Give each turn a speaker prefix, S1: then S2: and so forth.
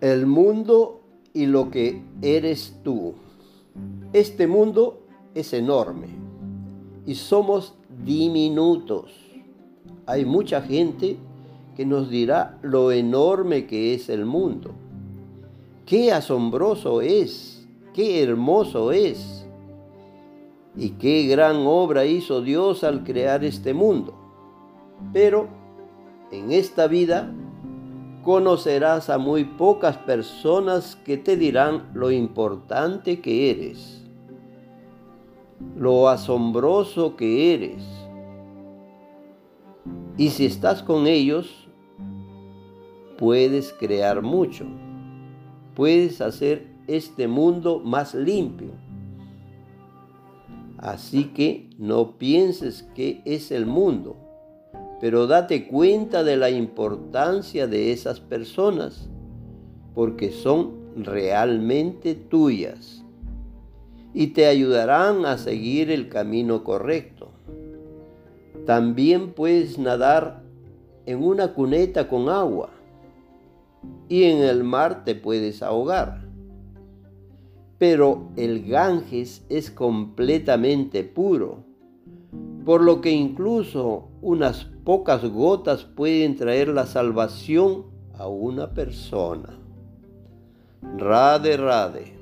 S1: El mundo y lo que eres tú. Este mundo es enorme y somos diminutos. Hay mucha gente que nos dirá lo enorme que es el mundo. Qué asombroso es, qué hermoso es. Y qué gran obra hizo Dios al crear este mundo. Pero en esta vida conocerás a muy pocas personas que te dirán lo importante que eres, lo asombroso que eres. Y si estás con ellos, puedes crear mucho, puedes hacer este mundo más limpio. Así que no pienses que es el mundo pero date cuenta de la importancia de esas personas, porque son realmente tuyas y te ayudarán a seguir el camino correcto. También puedes nadar en una cuneta con agua y en el mar te puedes ahogar. Pero el Ganges es completamente puro, por lo que incluso unas pocas gotas pueden traer la salvación a una persona. Rade, rade.